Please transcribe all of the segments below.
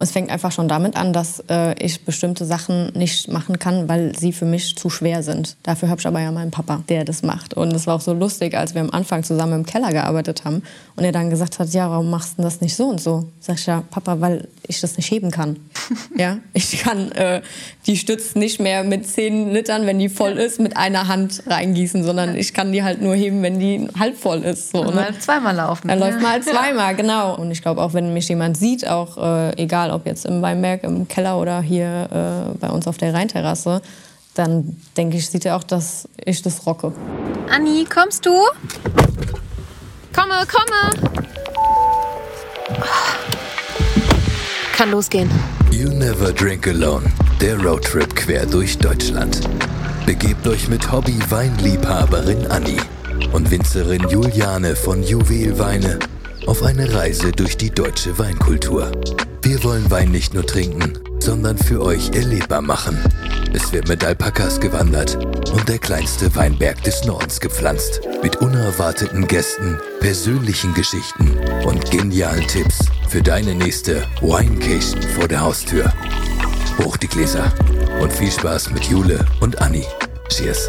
Es fängt einfach schon damit an, dass äh, ich bestimmte Sachen nicht machen kann, weil sie für mich zu schwer sind. Dafür habe ich aber ja meinen Papa, der das macht. Und es war auch so lustig, als wir am Anfang zusammen im Keller gearbeitet haben und er dann gesagt hat, ja, warum machst du das nicht so und so? Sag ich ja, Papa, weil ich das nicht heben kann. ja, ich kann äh, die Stütze nicht mehr mit zehn Litern, wenn die voll ist, mit einer Hand reingießen, sondern ich kann die halt nur heben, wenn die halb voll ist. So, ne? Mal zweimal laufen. Dann läuft mal zweimal, genau. Und ich glaube auch, wenn mich jemand sieht, auch äh, egal egal ob jetzt im Weinberg, im Keller oder hier äh, bei uns auf der Rheinterrasse, dann denke ich, sieht er auch, dass ich das rocke. Anni, kommst du? Komme, komme! Kann losgehen. You Never Drink Alone, der Roadtrip quer durch Deutschland. Begebt euch mit Hobby-Weinliebhaberin Anni und Winzerin Juliane von Juwelweine auf eine Reise durch die deutsche Weinkultur. Wir wollen Wein nicht nur trinken, sondern für euch erlebbar machen. Es wird mit Alpakas gewandert und der kleinste Weinberg des Nordens gepflanzt. Mit unerwarteten Gästen, persönlichen Geschichten und genialen Tipps für deine nächste Winecation vor der Haustür. Hoch die Gläser und viel Spaß mit Jule und Anni. Cheers!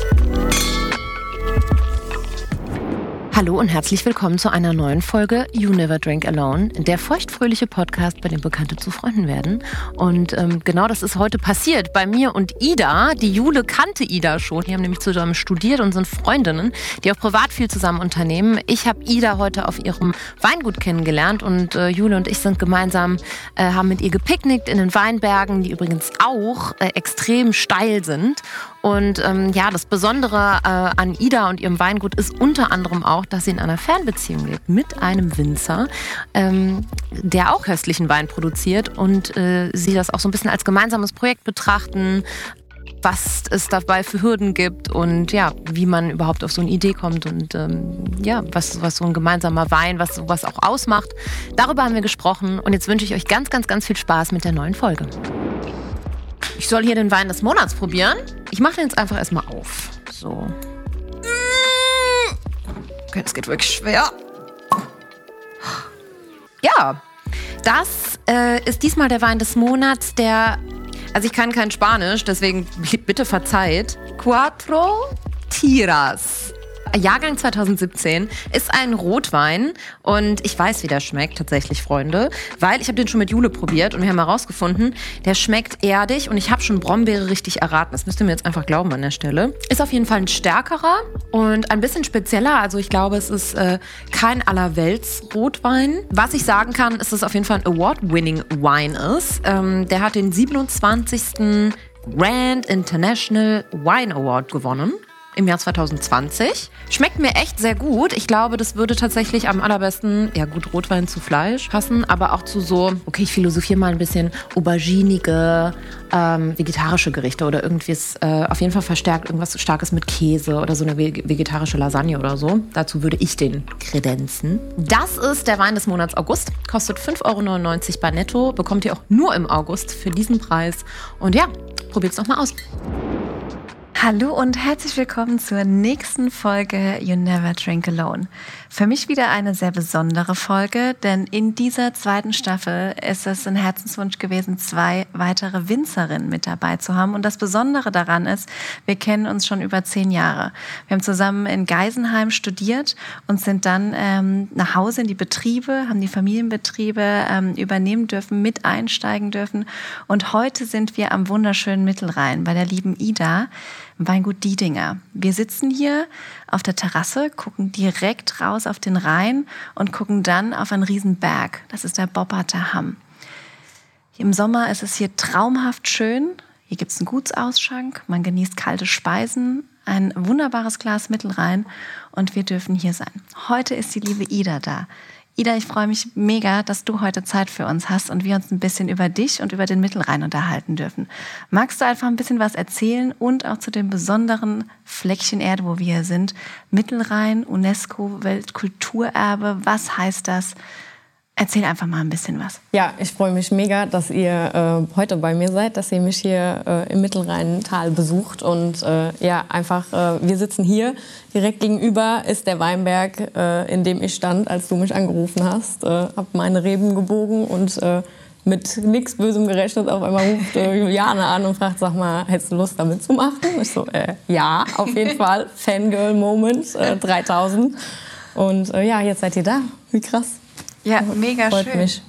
Hallo und herzlich willkommen zu einer neuen Folge You Never Drink Alone, der feuchtfröhliche Podcast, bei dem Bekannte zu Freunden werden. Und ähm, genau das ist heute passiert bei mir und Ida. Die Jule kannte Ida schon. Die haben nämlich zusammen studiert und sind Freundinnen, die auch privat viel zusammen unternehmen. Ich habe Ida heute auf ihrem Weingut kennengelernt und äh, Jule und ich sind gemeinsam, äh, haben mit ihr gepicknickt in den Weinbergen, die übrigens auch äh, extrem steil sind. Und ähm, ja, das Besondere äh, an Ida und ihrem Weingut ist unter anderem auch, dass sie in einer Fernbeziehung lebt mit einem Winzer, ähm, der auch köstlichen Wein produziert und äh, sie das auch so ein bisschen als gemeinsames Projekt betrachten, was es dabei für Hürden gibt und ja, wie man überhaupt auf so eine Idee kommt und ähm, ja, was, was so ein gemeinsamer Wein, was sowas auch ausmacht. Darüber haben wir gesprochen und jetzt wünsche ich euch ganz, ganz, ganz viel Spaß mit der neuen Folge. Ich soll hier den Wein des Monats probieren. Ich mache den jetzt einfach erstmal auf. So. Okay, das geht wirklich schwer. Ja, das äh, ist diesmal der Wein des Monats, der. Also ich kann kein Spanisch, deswegen bitte verzeiht. Cuatro Tiras. Jahrgang 2017 ist ein Rotwein und ich weiß, wie der schmeckt tatsächlich, Freunde, weil ich habe den schon mit Jule probiert und wir haben herausgefunden, der schmeckt erdig und ich habe schon Brombeere richtig erraten. Das müsst ihr mir jetzt einfach glauben an der Stelle. Ist auf jeden Fall ein stärkerer und ein bisschen spezieller. Also ich glaube, es ist äh, kein allerwelts Rotwein. Was ich sagen kann, ist, dass es auf jeden Fall ein Award-winning Wine ist. Ähm, der hat den 27. Grand International Wine Award gewonnen im Jahr 2020. Schmeckt mir echt sehr gut. Ich glaube, das würde tatsächlich am allerbesten, ja gut, Rotwein zu Fleisch passen, aber auch zu so, okay, ich philosophiere mal ein bisschen auberginige, ähm, vegetarische Gerichte oder irgendwie ist, äh, auf jeden Fall verstärkt irgendwas Starkes mit Käse oder so eine vegetarische Lasagne oder so. Dazu würde ich den kredenzen. Das ist der Wein des Monats August. Kostet 5,99 Euro bei Netto. Bekommt ihr auch nur im August für diesen Preis. Und ja, probiert es doch mal aus. Hallo und herzlich willkommen zur nächsten Folge You Never Drink Alone. Für mich wieder eine sehr besondere Folge, denn in dieser zweiten Staffel ist es ein Herzenswunsch gewesen, zwei weitere Winzerinnen mit dabei zu haben. Und das Besondere daran ist, wir kennen uns schon über zehn Jahre. Wir haben zusammen in Geisenheim studiert und sind dann ähm, nach Hause in die Betriebe, haben die Familienbetriebe ähm, übernehmen dürfen, mit einsteigen dürfen. Und heute sind wir am wunderschönen Mittelrhein bei der lieben Ida Weingut Diedinger. Wir sitzen hier auf der Terrasse, gucken direkt raus auf den Rhein und gucken dann auf einen Riesenberg. Das ist der Bobberter Hamm. Im Sommer ist es hier traumhaft schön. Hier gibt es einen Gutsausschank, man genießt kalte Speisen, ein wunderbares Glas Mittelrhein und wir dürfen hier sein. Heute ist die liebe Ida da. Ida, ich freue mich mega, dass du heute Zeit für uns hast und wir uns ein bisschen über dich und über den Mittelrhein unterhalten dürfen. Magst du einfach ein bisschen was erzählen und auch zu dem besonderen Fleckchen Erde, wo wir hier sind? Mittelrhein, UNESCO, Weltkulturerbe, was heißt das? Erzähl einfach mal ein bisschen was. Ja, ich freue mich mega, dass ihr äh, heute bei mir seid, dass ihr mich hier äh, im Mittelrheintal besucht. Und äh, ja, einfach, äh, wir sitzen hier. Direkt gegenüber ist der Weinberg, äh, in dem ich stand, als du mich angerufen hast. Äh, habe meine Reben gebogen und mit nichts Bösem gerechnet. Auf einmal ruft äh, Juliane an und fragt, sag mal, hättest du Lust damit zu machen? Ich so, äh, ja, auf jeden Fall. Fangirl-Moment, äh, 3000. Und äh, ja, jetzt seid ihr da. Wie krass. Ja, mega Freut schön. mich.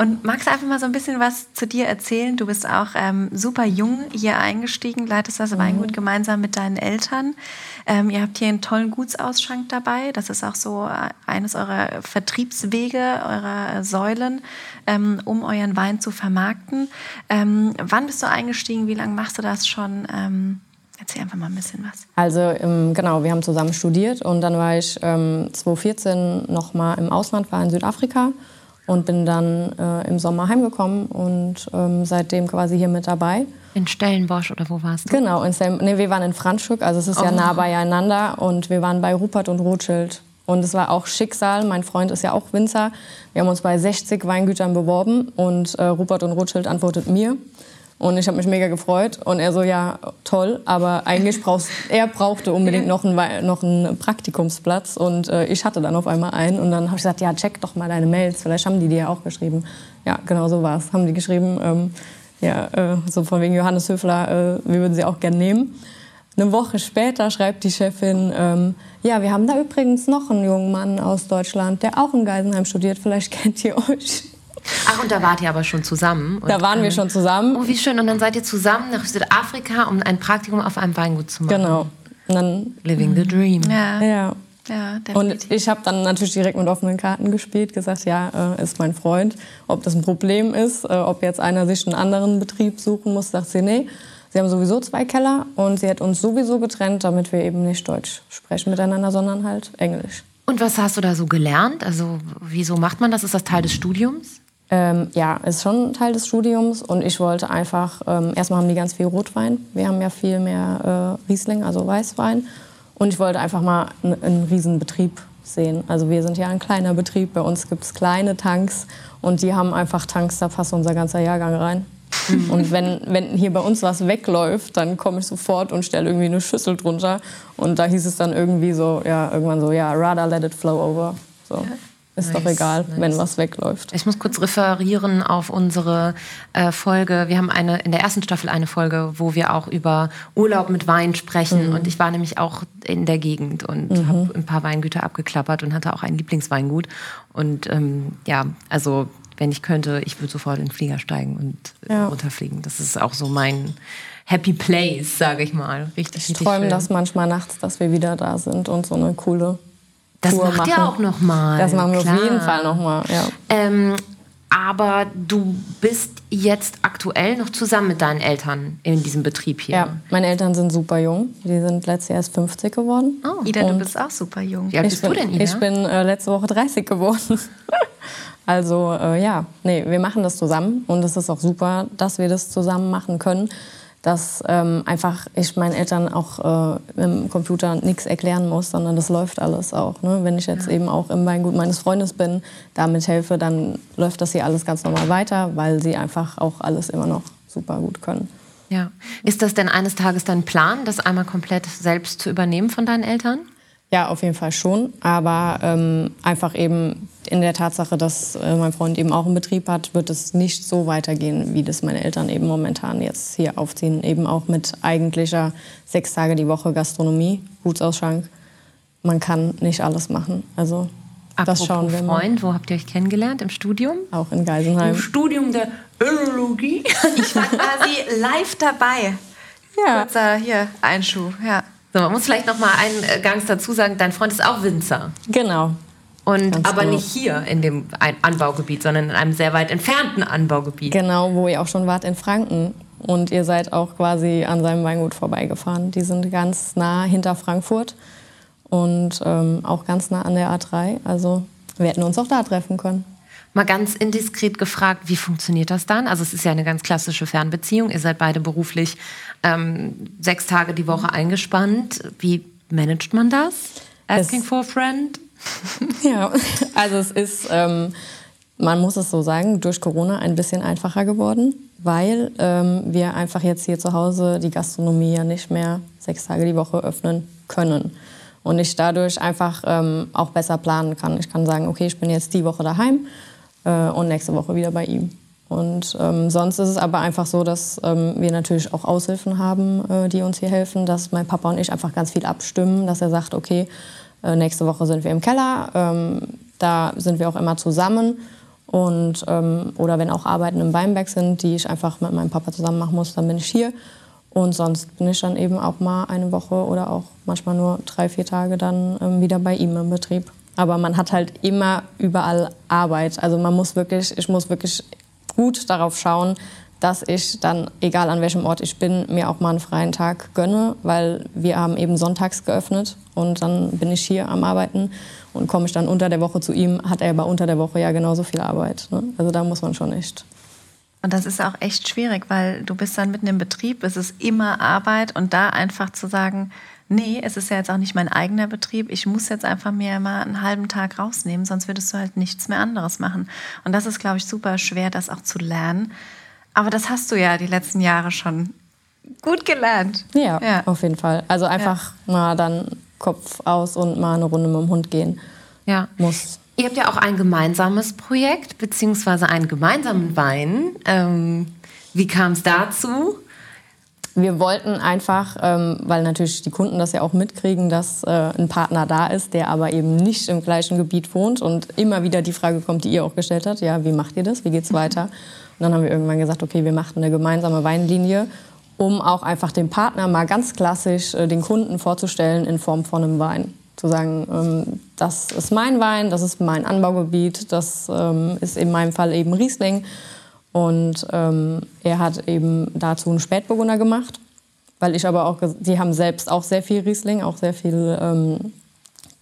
Und magst du einfach mal so ein bisschen was zu dir erzählen? Du bist auch ähm, super jung hier eingestiegen, leitest das Weingut gemeinsam mit deinen Eltern. Ähm, ihr habt hier einen tollen Gutsausschank dabei. Das ist auch so äh, eines eurer Vertriebswege, eurer Säulen, ähm, um euren Wein zu vermarkten. Ähm, wann bist du eingestiegen? Wie lange machst du das schon? Erzähl einfach mal ein bisschen was. Also ähm, genau, wir haben zusammen studiert und dann war ich ähm, 2014 noch mal im Ausland, war in Südafrika und bin dann äh, im Sommer heimgekommen und ähm, seitdem quasi hier mit dabei. In Stellenbosch oder wo warst du? Genau, in nee, wir waren in Franschhoek, also es ist ja nah beieinander und wir waren bei Rupert und Rothschild. Und es war auch Schicksal, mein Freund ist ja auch Winzer. Wir haben uns bei 60 Weingütern beworben und äh, Rupert und Rothschild antwortet mir. Und ich habe mich mega gefreut. Und er so, ja, toll, aber eigentlich brauchst er brauchte unbedingt noch einen, noch einen Praktikumsplatz. Und äh, ich hatte dann auf einmal einen. Und dann habe ich gesagt, ja, check doch mal deine Mails. Vielleicht haben die dir ja auch geschrieben. Ja, genau so war es. Haben die geschrieben, ähm, ja, äh, so von wegen Johannes Höfler, äh, wir würden sie auch gern nehmen. Eine Woche später schreibt die Chefin, ähm, ja, wir haben da übrigens noch einen jungen Mann aus Deutschland, der auch in Geisenheim studiert. Vielleicht kennt ihr euch. Ach, und da wart ihr aber schon zusammen. Und, Da waren wir ähm, schon zusammen. Oh, wie schön. Und dann seid ihr zusammen nach Südafrika, um ein Praktikum auf einem Weingut zu machen. Genau. Und dann, Living the dream. Ja, ja. ja Und ich habe dann natürlich direkt mit offenen Karten gespielt, gesagt, ja, äh, ist mein Freund. Ob das ein Problem ist, äh, ob jetzt einer sich einen anderen Betrieb suchen muss, sagt sie, nee. Sie haben sowieso zwei Keller und sie hat uns sowieso getrennt, damit wir eben nicht Deutsch sprechen miteinander, sondern halt Englisch. Und was hast du da so gelernt? Also, wieso macht man das? Ist das Teil des Studiums? Ähm, ja, ist schon Teil des Studiums und ich wollte einfach, ähm, erstmal haben die ganz viel Rotwein, wir haben ja viel mehr äh, Riesling, also Weißwein und ich wollte einfach mal einen, einen riesen Betrieb sehen. Also wir sind ja ein kleiner Betrieb, bei uns gibt es kleine Tanks und die haben einfach Tanks, da passt unser ganzer Jahrgang rein. Und wenn, wenn hier bei uns was wegläuft, dann komme ich sofort und stelle irgendwie eine Schüssel drunter. Und da hieß es dann irgendwie so, ja, irgendwann so, ja, rather let it flow over. So. Ist doch egal, nice. wenn was wegläuft. Ich muss kurz referieren auf unsere äh, Folge. Wir haben eine, in der ersten Staffel eine Folge, wo wir auch über Urlaub mit Wein sprechen. Und ich war nämlich auch in der Gegend und habe ein paar Weingüter abgeklappert und hatte auch ein Lieblingsweingut. Und ähm, ja, also wenn ich könnte, ich würde sofort in den Flieger steigen und äh, Ja. runterfliegen. Das ist auch so mein Happy Place, sage ich mal. Richtig, Ich träume das manchmal nachts, dass wir wieder da sind und so eine coole Das Tour macht machen. ihr auch noch mal. Das machen wir klar. auf jeden Fall nochmal. Ja. Ähm, aber du bist jetzt aktuell noch zusammen mit deinen Eltern in diesem Betrieb hier. ja, meine Eltern sind super jung. Die sind letztes Jahr erst 50 geworden. Oh, Ida, du bist auch super jung. Wie alt ich bist bin, du denn, Ida? Ich bin äh, letzte Woche 30 geworden. also äh, ja, nee, wir machen das zusammen und es ist auch super, dass wir das zusammen machen können. Dass ähm, einfach ich meinen Eltern auch äh, im Computer nichts erklären muss, sondern das läuft alles auch. Ne? Wenn ich jetzt eben auch im Weingut meines Freundes bin, damit helfe, dann läuft das hier alles ganz normal weiter, weil sie einfach auch alles immer noch super gut können. ja. Ist das denn eines Tages dein Plan, das einmal komplett selbst zu übernehmen von deinen Eltern? Ja, auf jeden Fall schon. Aber ähm, einfach eben in der Tatsache, dass äh, mein Freund eben auch einen Betrieb hat, wird es nicht so weitergehen, wie das meine Eltern eben momentan jetzt hier aufziehen. Eben auch mit eigentlicher sechs Tage die Woche Gastronomie, Gutsausschank. Man kann nicht alles machen. Also das Apropos schauen wir mal. Freund, wo habt ihr euch kennengelernt? Im Studium? Auch in Geisenheim. Studium der Önologie. Ich war quasi live dabei. Ja. Kurzer hier Einschub, ja. So, man muss vielleicht noch mal einen äh, Gangs dazu sagen, dein Freund ist auch Winzer. Genau. Und Ganz aber genau. nicht hier in dem Anbaugebiet, sondern in einem sehr weit entfernten Anbaugebiet. Genau, wo ihr auch schon wart in Franken. Und ihr seid auch quasi an seinem Weingut vorbeigefahren. Die sind ganz nah hinter Frankfurt und ähm, auch ganz nah an der A3. Also wir hätten uns auch da treffen können. Mal ganz indiskret gefragt, wie funktioniert das dann? Also es ist ja eine ganz klassische Fernbeziehung. Ihr seid beide beruflich ähm, sechs Tage die Woche eingespannt. Wie managt man das? Asking Es- for a friend? Ja, also es ist, ähm, man muss es so sagen, durch Corona ein bisschen einfacher geworden, weil ähm, wir einfach jetzt hier zu Hause die Gastronomie ja nicht mehr sechs Tage die Woche öffnen können. Und ich dadurch einfach ähm, auch besser planen kann. Ich kann sagen, okay, ich bin jetzt die Woche daheim äh, und nächste Woche wieder bei ihm. Und ähm, sonst ist es aber einfach so, dass ähm, wir natürlich auch Aushilfen haben, äh, die uns hier helfen, dass mein Papa und ich einfach ganz viel abstimmen, dass er sagt, okay, äh, nächste Woche sind wir im Keller, ähm, da sind wir auch immer zusammen. Und, ähm, oder wenn auch Arbeiten im Weinberg sind, die ich einfach mit meinem Papa zusammen machen muss, dann bin ich hier. Und sonst bin ich dann eben auch mal eine Woche oder auch manchmal nur drei, vier Tage dann ähm, wieder bei ihm im Betrieb. Aber man hat halt immer überall Arbeit. Also man muss wirklich, ich muss wirklich gut darauf schauen, dass ich dann, egal an welchem Ort ich bin, mir auch mal einen freien Tag gönne, weil wir haben eben sonntags geöffnet und dann bin ich hier am Arbeiten und komme ich dann unter der Woche zu ihm, hat er aber unter der Woche ja genauso viel Arbeit. Ne? Also da muss man schon echt. Und das ist auch echt schwierig, weil du bist dann mitten im Betrieb, es ist immer Arbeit und da einfach zu sagen, nee, es ist ja jetzt auch nicht mein eigener Betrieb, ich muss jetzt einfach mir mal einen halben Tag rausnehmen, sonst würdest du halt nichts mehr anderes machen. Und das ist, glaube ich, super schwer, das auch zu lernen. Aber das hast du ja die letzten Jahre schon gut gelernt. Ja, ja. auf jeden Fall. Also einfach ja. mal dann Kopf aus und mal eine Runde mit dem Hund gehen. Ja. Muss. Ihr habt ja auch ein gemeinsames Projekt, beziehungsweise einen gemeinsamen Wein. Ähm, wie kam es dazu? Wir wollten einfach, ähm, weil natürlich die Kunden das ja auch mitkriegen, dass äh, ein Partner da ist, der aber eben nicht im gleichen Gebiet wohnt und immer wieder die Frage kommt, die ihr auch gestellt habt, ja, wie macht ihr das, wie geht's weiter? Und dann haben wir irgendwann gesagt, okay, wir machen eine gemeinsame Weinlinie um auch einfach dem Partner mal ganz klassisch äh, den Kunden vorzustellen in Form von einem Wein. Zu sagen, ähm, das ist mein Wein, das ist mein Anbaugebiet, das ähm, ist in meinem Fall eben Riesling. Und ähm, er hat eben dazu einen Spätburgunder gemacht, weil ich aber auch, die haben selbst auch sehr viel Riesling, auch sehr viel, ähm,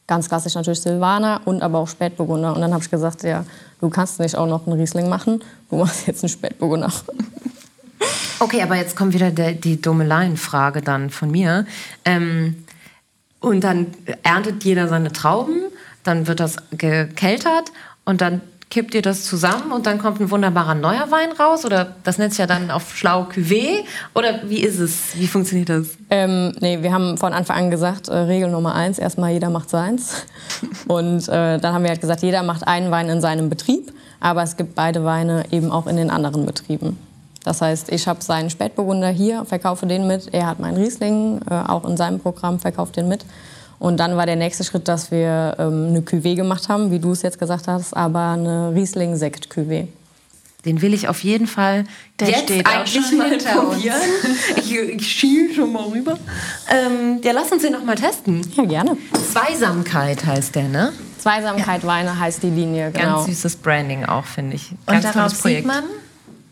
ganz klassisch natürlich Silvaner und aber auch Spätburgunder. Und dann habe ich gesagt, ja, du kannst nicht auch noch einen Riesling machen, du machst jetzt einen Spätburgunder. Okay, aber jetzt kommt wieder der, die dumme Laienfrage dann von mir. Ähm, und dann erntet jeder seine Trauben, dann wird das gekeltert und dann kippt ihr das zusammen und dann kommt ein wunderbarer neuer Wein raus? Oder das nennt sich ja dann auf schlau Cuvée? Oder wie ist es? Wie funktioniert das? Ähm, nee, wir haben von Anfang an gesagt, äh, Regel Nummer eins, erstmal jeder macht seins. und äh, dann haben wir halt gesagt, jeder macht einen Wein in seinem Betrieb, aber es gibt beide Weine eben auch in den anderen Betrieben. Das heißt, ich habe seinen Spätburgunder hier, verkaufe den mit. Er hat meinen Riesling, äh, auch in seinem Programm, verkauft den mit. Und dann war der nächste Schritt, dass wir ähm, eine Cuvée gemacht haben, wie du es jetzt gesagt hast, aber eine Riesling-Sekt-Cuvée. Den will ich auf jeden Fall der jetzt steht eigentlich mal probieren. ich, ich schiel schon mal rüber. Ähm, ja, lass uns den noch mal testen. Ja, gerne. Zweisamkeit heißt der, ne? Zweisamkeit ja. Weine heißt die Linie, genau. Ganz süßes Branding auch, finde ich. Ganz Und darauf sieht man,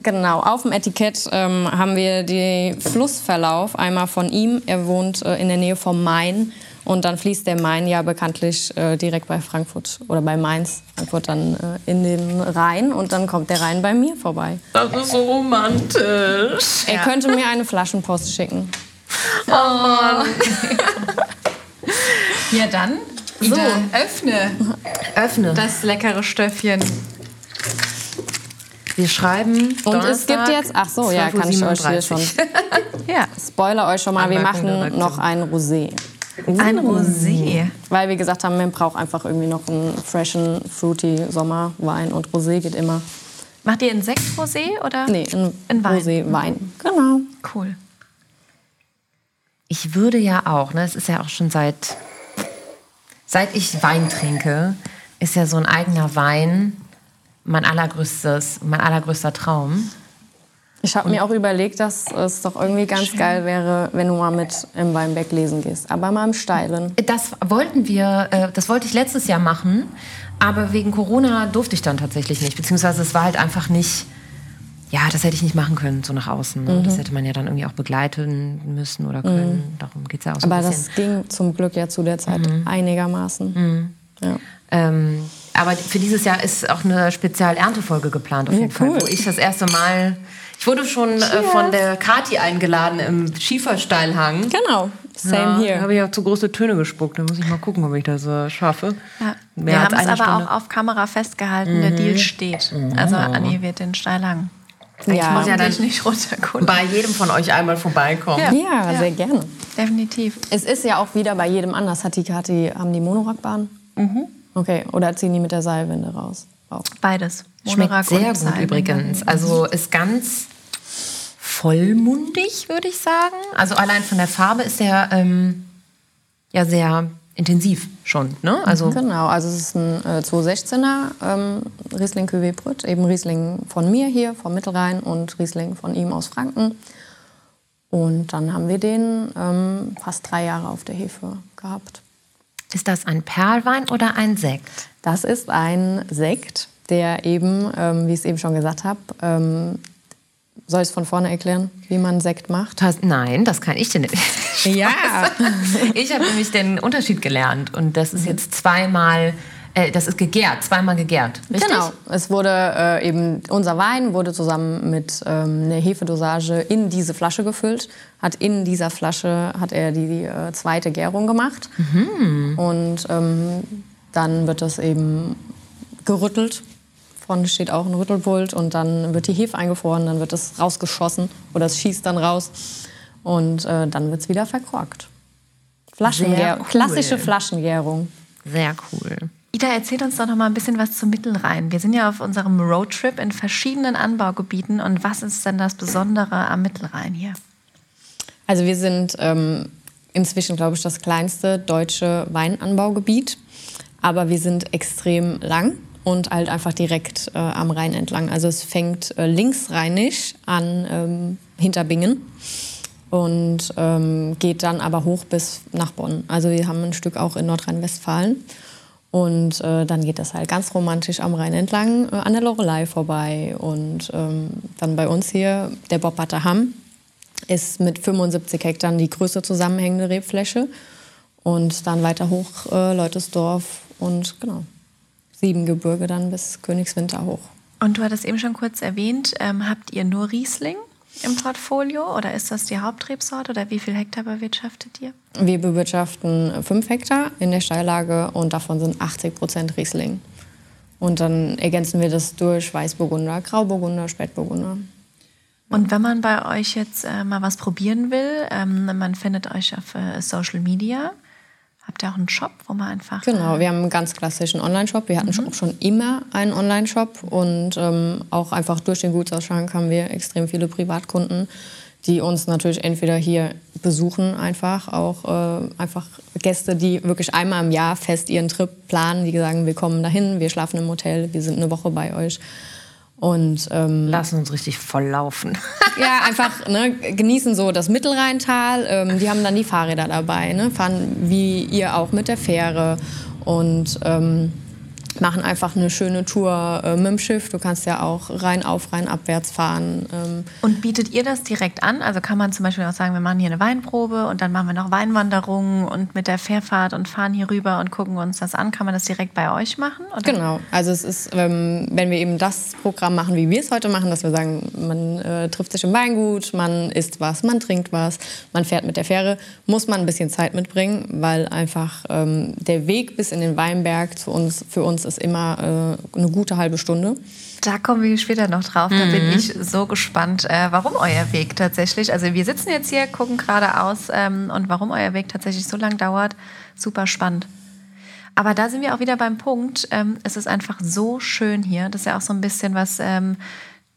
Genau, auf dem Etikett ähm, haben wir den Flussverlauf einmal von ihm. Er wohnt äh, in der Nähe vom Main und dann fließt der Main ja bekanntlich äh, direkt bei Frankfurt oder bei Mainz, Frankfurt dann äh, in den Rhein und dann kommt der Rhein bei mir vorbei. Das ist so romantisch. Er ja. könnte mir eine Flaschenpost schicken. Oh Mann. ja dann, Ida, so. öffne. Öffne. Das leckere Stöffchen. Wir schreiben. Und es gibt jetzt, ach so, ja, kann ich euch hier schon. ja, Spoiler euch schon mal, wir machen noch ein Rosé. Uh. Ein Rosé. Weil wir gesagt haben, man braucht einfach irgendwie noch einen freshen, fruity Sommerwein und Rosé geht immer. Macht ihr ein Sekt-Rosé oder? Nee, ein, ein Wein. Rosé-Wein. Genau. Cool. Ich würde ja auch, ne, es ist ja auch schon seit, seit ich Wein trinke, ist ja so ein eigener Wein mein allergrößtes, mein allergrößter Traum. Ich habe mir auch überlegt, dass es doch irgendwie ganz Schön. geil wäre, wenn du mal mit im Weinberg lesen gehst, aber mal im Steilen. Das wollten wir, äh, das wollte ich letztes Jahr machen, aber wegen Corona durfte ich dann tatsächlich nicht, beziehungsweise es war halt einfach nicht, ja, das hätte ich nicht machen können, so nach außen. Mhm. Das hätte man ja dann irgendwie auch begleiten müssen oder können. Mhm. Darum geht es ja auch so Aber ein bisschen. das ging zum Glück ja zu der Zeit mhm. einigermaßen. Mhm. Ja. Ähm, aber für dieses Jahr ist auch eine Spezial-Erntefolge geplant, auf jeden ja, cool. Fall, wo ich das erste Mal. Ich wurde schon äh, von der Kati eingeladen im Schiefersteilhang. Genau, same ja, hier. Da habe ich auch zu große Töne gespuckt. Da muss ich mal gucken, ob ich das äh, schaffe. Ja. Wir haben es aber Stunde. auch auf Kamera festgehalten. Mhm. Der Deal steht. Also Anni wird den Steilhang. Ja. Ich muss ja dann nicht runtergucken. Bei jedem von euch einmal vorbeikommen. Ja, ja, ja. sehr gerne. Definitiv. Es ist ja auch wieder bei jedem anders. Hat die Kati, haben die Monorackbahn? Mhm. Okay, oder ziehen die mit der Seilwinde raus? auch. Beides. Schmeckt sehr gut übrigens. Also ist ganz vollmundig, würde ich sagen. Also allein von der Farbe ist er ähm, ja sehr intensiv schon. Ne? Also genau, also es ist ein äh, 216er ähm, Riesling Cuvée Brut, eben Riesling von mir hier vom Mittelrhein und Riesling von ihm aus Franken. Und dann haben wir den ähm, fast drei Jahre auf der Hefe gehabt. Ist das ein Perlwein oder ein Sekt? Das ist ein Sekt, der eben, ähm, wie ich es eben schon gesagt habe, ähm, soll ich es von vorne erklären, wie man Sekt macht? Das, nein, das kann ich dir nicht. ja. Ich habe nämlich den Unterschied gelernt und das ist jetzt zweimal äh, das ist gegärt, zweimal gegärt. Richtig? Genau. Es wurde äh, eben, unser Wein wurde zusammen mit ähm, einer Hefedosage in diese Flasche gefüllt. Hat in dieser Flasche hat er die, die äh, zweite Gärung gemacht. Mhm. Und ähm, dann wird das eben gerüttelt. Vorne steht auch ein Rüttelpult und dann wird die Hefe eingefroren, dann wird es rausgeschossen oder es schießt dann raus und äh, dann wird es wieder verkorkt. Flaschengär cool. Klassische Flaschengärung. Sehr cool. Ida, erzähl uns doch noch mal ein bisschen was zum Mittelrhein. Wir sind ja auf unserem Roadtrip in verschiedenen Anbaugebieten. Und was ist denn das Besondere am Mittelrhein hier? Also wir sind ähm, inzwischen, glaube ich, das kleinste deutsche Weinanbaugebiet. Aber wir sind extrem lang und halt einfach direkt äh, am Rhein entlang. Also es fängt äh, linksrheinisch an ähm, hinter Bingen und ähm, geht dann aber hoch bis nach Bonn. Also wir haben ein Stück auch in Nordrhein-Westfalen. Und äh, dann geht das halt ganz romantisch am Rhein entlang äh, an der Lorelei vorbei. Und ähm, dann bei uns hier, der Bobbatter Hamm, ist mit 75 Hektar die größte zusammenhängende Rebfläche. Und dann weiter hoch äh, Leutesdorf und genau, Siebengebirge dann bis Königswinter hoch. Und du hattest eben schon kurz erwähnt, ähm, habt ihr nur Riesling? Im Portfolio oder ist das die Hauptrebsorte oder wie viel Hektar bewirtschaftet ihr? Wir bewirtschaften fünf Hektar in der Steillage und davon sind 80 Prozent Riesling. Und dann ergänzen wir das durch Weißburgunder, Grauburgunder, Spätburgunder. Und wenn man bei euch jetzt äh, mal was probieren will, ähm, man findet euch auf äh, Social Media. Habt ihr auch einen Shop, wo man einfach. Genau, wir haben einen ganz klassischen Online-Shop. Wir hatten mhm. schon immer einen Online-Shop und ähm, auch einfach durch den Gutsausschank haben wir extrem viele Privatkunden, die uns natürlich entweder hier besuchen, einfach auch äh, einfach Gäste, die wirklich einmal im Jahr fest ihren Trip planen, die sagen, wir kommen dahin, wir schlafen im Hotel, wir sind eine Woche bei euch. Und, ähm, Lassen uns richtig volllaufen. ja, einfach ne, genießen so das Mittelrheintal. Ähm, die haben dann die Fahrräder dabei, ne, fahren wie ihr auch mit der Fähre. Und ähm, machen einfach eine schöne Tour äh, mit dem Schiff. Du kannst ja auch rein auf, rein abwärts fahren. Ähm. Und bietet ihr das direkt an? Also kann man zum Beispiel auch sagen, wir machen hier eine Weinprobe und dann machen wir noch Weinwanderungen und mit der Fährfahrt und fahren hier rüber und gucken uns das an. Kann man das direkt bei euch machen? Oder? Genau. Also es ist, ähm, wenn wir eben das Programm machen, wie wir es heute machen, dass wir sagen, man äh, trifft sich im Weingut, man isst was, man trinkt was, man fährt mit der Fähre, muss man ein bisschen Zeit mitbringen, weil einfach ähm, der Weg bis in den Weinberg zu uns, für uns ist immer äh, eine gute halbe Stunde. Da kommen wir später noch drauf. Da mhm. bin ich so gespannt, äh, warum euer Weg tatsächlich. Also wir sitzen jetzt hier, gucken geradeaus ähm, und warum euer Weg tatsächlich so lang dauert. Super spannend. Aber da sind wir auch wieder beim Punkt. Ähm, es ist einfach so schön hier. Das ist ja auch so ein bisschen was. Ähm,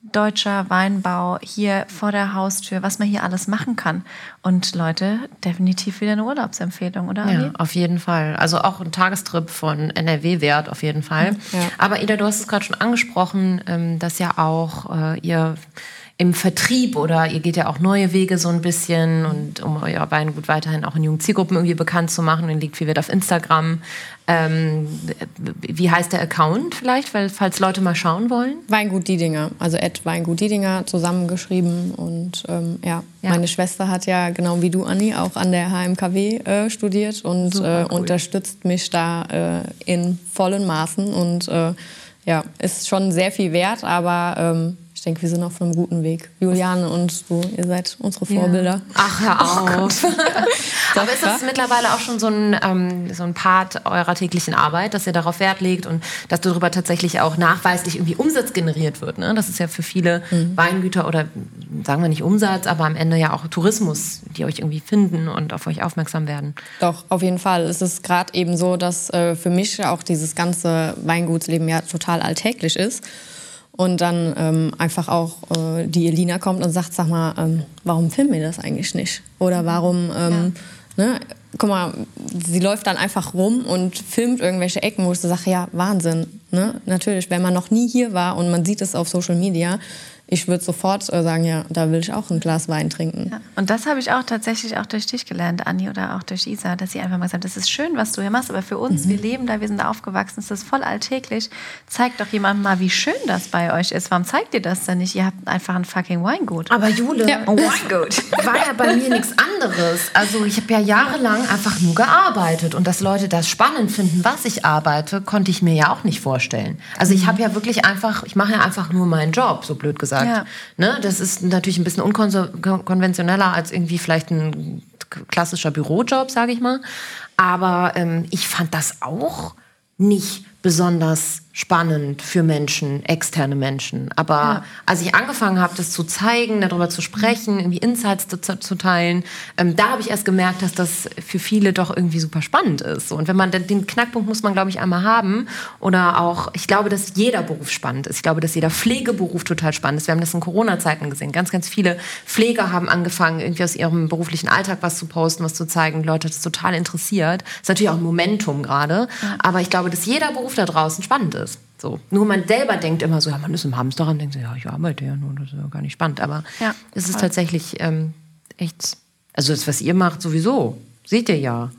deutscher Weinbau hier vor der Haustür, was man hier alles machen kann. Und Leute, definitiv wieder eine Urlaubsempfehlung, oder? Ja, auf jeden Fall. Also auch ein Tagestrip von NRW wert, auf jeden Fall. Ja. Aber Ida, du hast es gerade schon angesprochen, ähm, dass ja auch äh, ihr im Vertrieb oder ihr geht ja auch neue Wege so ein bisschen und um euer Weingut weiterhin auch in jungen Zielgruppen irgendwie bekannt zu machen, dann liegt viel Wert auf Instagram. Ähm, wie heißt der Account vielleicht, weil, falls Leute mal schauen wollen? Weingut Diedinger, also Ed Weingut Diedinger zusammengeschrieben und ähm, ja, ja, meine Schwester hat ja genau wie du, Anni, auch an der HMKW äh, studiert und äh, cool. unterstützt mich da äh, in vollen Maßen und äh, ja, ist schon sehr viel wert, aber ähm, ich denke, wir sind auf einem guten Weg. Juliane und du, ihr seid unsere Vorbilder. Ja. Ach, hör oh auf. Oh Aber ist das mittlerweile auch schon so ein, ähm, so ein Part eurer täglichen Arbeit, dass ihr darauf Wert legt und dass darüber tatsächlich auch nachweislich irgendwie Umsatz generiert wird? Ne? Das ist ja für viele mhm. Weingüter oder sagen wir nicht Umsatz, aber am Ende ja auch Tourismus, die euch irgendwie finden und auf euch aufmerksam werden. Doch, auf jeden Fall. Es ist gerade eben so, dass äh, für mich auch dieses ganze Weingutsleben ja total alltäglich ist. Und dann ähm, einfach auch äh, die Elina kommt und sagt, sag mal, ähm, warum filmen wir das eigentlich nicht? Oder warum, ähm, ja. ne, guck mal, sie läuft dann einfach rum und filmt irgendwelche Ecken, wo ich so sage, ja, Wahnsinn. Ne? Natürlich, wenn man noch nie hier war und man sieht es auf Social Media, ich würde sofort äh, sagen, ja, da will ich auch ein Glas Wein trinken. Ja, und das habe ich auch tatsächlich auch durch dich gelernt, Anni, oder auch durch Isa, dass sie einfach mal gesagt hat, das ist schön, was du hier machst, aber für uns, mhm. wir leben da, wir sind da aufgewachsen, ist das voll alltäglich. Zeigt doch jemandem mal, wie schön das bei euch ist. Warum zeigt ihr das denn nicht? Ihr habt einfach ein fucking Weingut. Aber Jule, ja. Weingut war ja bei mir nichts anderes. Also ich habe ja jahrelang einfach nur gearbeitet und dass Leute das spannend finden, was ich arbeite, konnte ich mir ja auch nicht vorstellen. Also ich mhm. habe ja wirklich einfach, ich mache ja einfach nur meinen Job, so blöd gesagt gesagt. Ja. Ne? Das ist natürlich ein bisschen unkonventioneller als irgendwie vielleicht ein klassischer Bürojob, sage ich mal. Aber ähm, ich fand das auch nicht besonders spannend für Menschen, externe Menschen. Aber ja. als ich angefangen habe, das zu zeigen, darüber zu sprechen, irgendwie Insights zu, zu teilen, ähm, da habe ich erst gemerkt, dass das für viele doch irgendwie super spannend ist. Und wenn man den, den Knackpunkt muss man, glaube ich, einmal haben. Oder auch, ich glaube, dass jeder Beruf spannend ist. Ich glaube, dass jeder Pflegeberuf total spannend ist. Wir haben das in Corona-Zeiten gesehen. Ganz, ganz viele Pfleger haben angefangen, irgendwie aus ihrem beruflichen Alltag was zu posten, was zu zeigen. Leute hat das total interessiert. Das ist natürlich auch ein Momentum gerade. Aber ich glaube, dass jeder Beruf da draußen spannend ist. So. Nur man selber denkt immer so, ja, man ist im Hamsterrad und denkt so, ja, ich arbeite ja nur, das ist ja gar nicht spannend. Aber ja, es ist tatsächlich ähm, echt, also das, was ihr macht, sowieso. Seht ihr ja.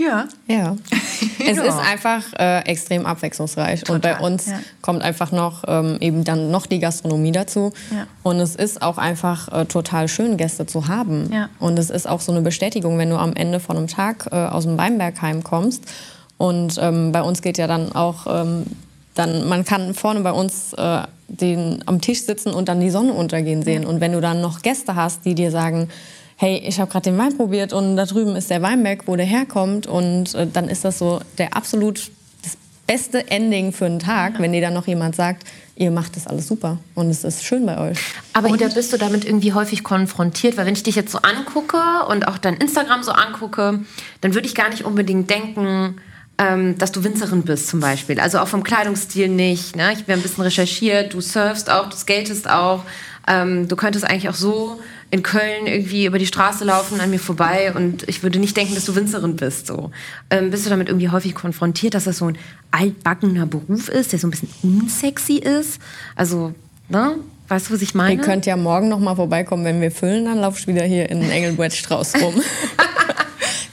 Ja. Ja. es ja. ist einfach äh, extrem abwechslungsreich. Total. Und bei uns ja. kommt einfach noch ähm, eben dann noch die Gastronomie dazu. Ja. Und es ist auch einfach äh, total schön, Gäste zu haben. Und es ist auch so eine Bestätigung, wenn du am Ende von einem Tag äh, aus dem Weinberg heimkommst. Und ähm, bei uns geht ja dann auch ähm, dann man kann vorne bei uns äh, den, am Tisch sitzen und dann die Sonne untergehen sehen. Und wenn du dann noch Gäste hast, die dir sagen, hey, ich habe gerade den Wein probiert und da drüben ist der Weinberg, wo der herkommt und äh, dann ist das so der absolut das beste Ending für einen Tag, wenn dir dann noch jemand sagt, ihr macht das alles super und es ist schön bei euch. Aber Ida, bist du damit irgendwie häufig konfrontiert? Weil wenn ich dich jetzt so angucke und auch dein Instagram so angucke, dann würde ich gar nicht unbedingt denken, ähm, dass du Winzerin bist zum Beispiel. Also auch vom Kleidungsstil nicht. Ne? Ich habe ein bisschen recherchiert, du surfst auch, du skatest auch. Ähm, du könntest eigentlich auch so in Köln irgendwie über die Straße laufen an mir vorbei und ich würde nicht denken, dass du Winzerin bist. So. Ähm, bist du damit irgendwie häufig konfrontiert, dass das so ein altbackener Beruf ist, der so ein bisschen unsexy ist? Also, ne? Weißt du, was ich meine? Ihr könnt ja morgen noch mal vorbeikommen, wenn wir füllen, dann laufst du wieder hier in Engelbert Strauß rum.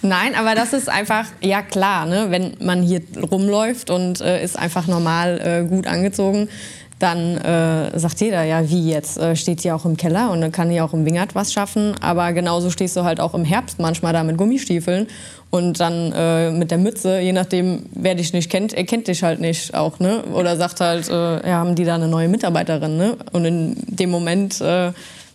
Nein, aber das ist einfach, ja klar, ne? wenn man hier rumläuft und äh, ist einfach normal äh, gut angezogen, dann äh, sagt jeder, ja, wie jetzt? Äh, steht hier auch im Keller und dann kann hier auch im Wingert was schaffen. Aber genauso stehst du halt auch im Herbst manchmal da mit Gummistiefeln und dann äh, mit der Mütze, je nachdem, wer dich nicht kennt, er kennt dich halt nicht auch, ne? Oder sagt halt, äh, ja, haben die da eine neue Mitarbeiterin, ne? Und in dem Moment äh,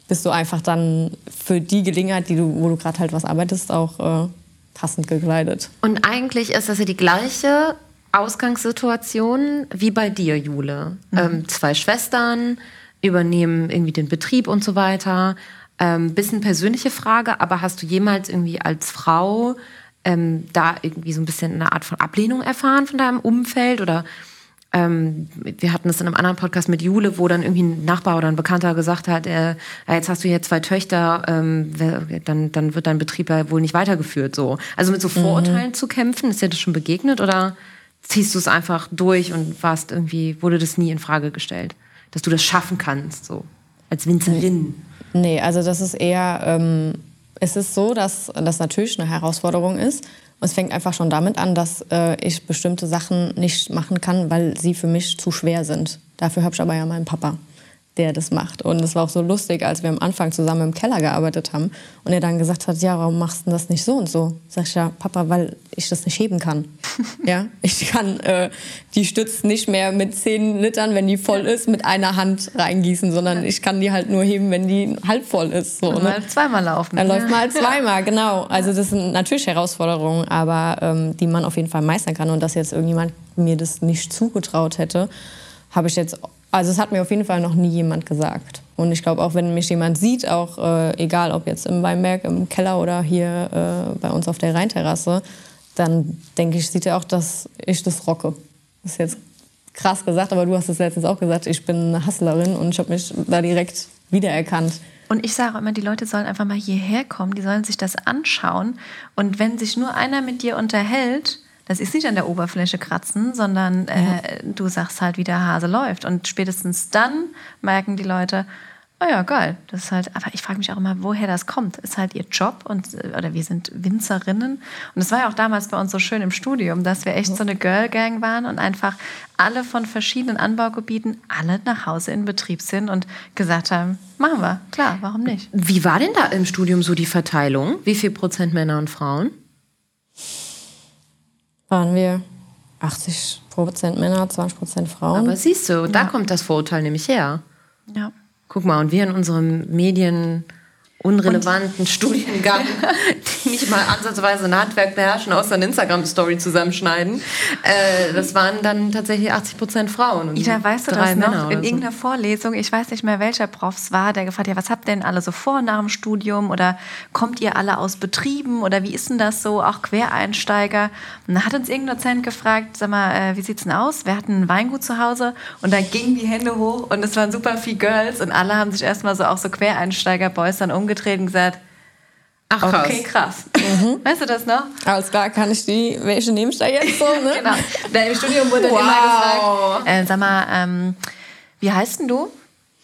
bist du einfach dann für die Gelegenheit, die du, wo du gerade halt was arbeitest, auch äh, passend gekleidet. Und eigentlich ist das ja die gleiche Ausgangssituation wie bei dir, Jule. Mhm. Ähm, zwei Schwestern übernehmen irgendwie den Betrieb und so weiter. Ähm, bisschen persönliche Frage, aber hast du jemals irgendwie als Frau ähm, da irgendwie so ein bisschen eine Art von Ablehnung erfahren von deinem Umfeld oder ähm, wir hatten das in einem anderen Podcast mit Jule, wo dann irgendwie ein Nachbar oder ein Bekannter gesagt hat, äh, jetzt hast du hier zwei Töchter, ähm, dann, dann wird dein Betrieb ja wohl nicht weitergeführt. So. Also mit so mhm. Vorurteilen mhm. zu kämpfen, ist dir das schon begegnet oder ziehst du es einfach durch und warst irgendwie, wurde das nie in Frage gestellt, dass du das schaffen kannst, so als Winzerin? Nee, also das ist eher, ähm, es ist so, dass das natürlich eine Herausforderung ist. Und es fängt einfach schon damit an, dass äh, ich bestimmte Sachen nicht machen kann, weil sie für mich zu schwer sind. Dafür habe ich aber ja meinen Papa der das macht. Und es war auch so lustig, als wir am Anfang zusammen im Keller gearbeitet haben und er dann gesagt hat, ja, warum machst du das nicht so und so? Sag ich ja, Papa, weil ich das nicht heben kann. ja, ich kann äh, die Stütze nicht mehr mit zehn Litern, wenn die voll ist, mit einer Hand reingießen, sondern ich kann die halt nur heben, wenn die halb voll ist. So, ne? Mal zweimal laufen. Dann läuft mal zweimal, genau. Also das sind natürlich Herausforderungen, aber ähm, die man auf jeden Fall meistern kann und dass jetzt irgendjemand mir das nicht zugetraut hätte, habe ich jetzt Also es hat mir auf jeden Fall noch nie jemand gesagt. Und ich glaube, auch wenn mich jemand sieht, auch äh, egal ob jetzt im Weinberg, im Keller oder hier äh, bei uns auf der Rheinterrasse, dann denke ich, sieht er auch, dass ich das rocke. Das ist jetzt krass gesagt, aber du hast es letztens auch gesagt, ich bin eine Hustlerin und ich habe mich da direkt wiedererkannt. Und ich sage immer, die Leute sollen einfach mal hierher kommen, die sollen sich das anschauen. Und wenn sich nur einer mit dir unterhält, das ist nicht an der Oberfläche kratzen, sondern äh, ja. du sagst halt, wie der Hase läuft. Und spätestens dann merken die Leute, oh ja, geil. Das ist halt, aber ich frage mich auch immer, woher das kommt. Ist halt ihr Job und oder wir sind Winzerinnen. Und es war ja auch damals bei uns so schön im Studium, dass wir echt so eine Girl Gang waren und einfach alle von verschiedenen Anbaugebieten alle nach Hause in Betrieb sind und gesagt haben, machen wir, klar, warum nicht? Wie war denn da im Studium so die Verteilung? Wie viel Prozent Männer und Frauen? Waren wir 80 Prozent Männer, 20 Prozent Frauen. Aber siehst du, da kommt das Vorurteil nämlich her. Ja. Guck mal, und wir in unserem Medien unrelevanten und Studiengang, die nicht mal ansatzweise ein Handwerk beherrschen, außer eine Instagram-Story zusammenschneiden. Äh, das waren dann tatsächlich 80 Prozent Frauen. Und Ida, weißt du das noch? In so. irgendeiner Vorlesung, ich weiß nicht mehr, welcher Prof es war, der gefragt hat, ja, was habt ihr denn alle so vor nach dem Studium? Oder kommt ihr alle aus Betrieben? Oder wie ist denn das so, auch Quereinsteiger? Und da hat uns irgendein Dozent gefragt, sag mal, äh, wie sieht's denn aus? Wir hatten ein Weingut zu Hause und da gingen die Hände hoch und es waren super viele Girls und alle haben sich erstmal so auch so Quereinsteiger-Boys dann umgedreht umgedreht und gesagt, Ach, krass. Okay, krass. Mhm. Weißt du das noch? Alles klar, kann ich die, welche nehme ich da jetzt so, ne? genau. Da Im Studium wurde wow. immer gefragt, äh, sag mal, ähm, wie heißt denn du?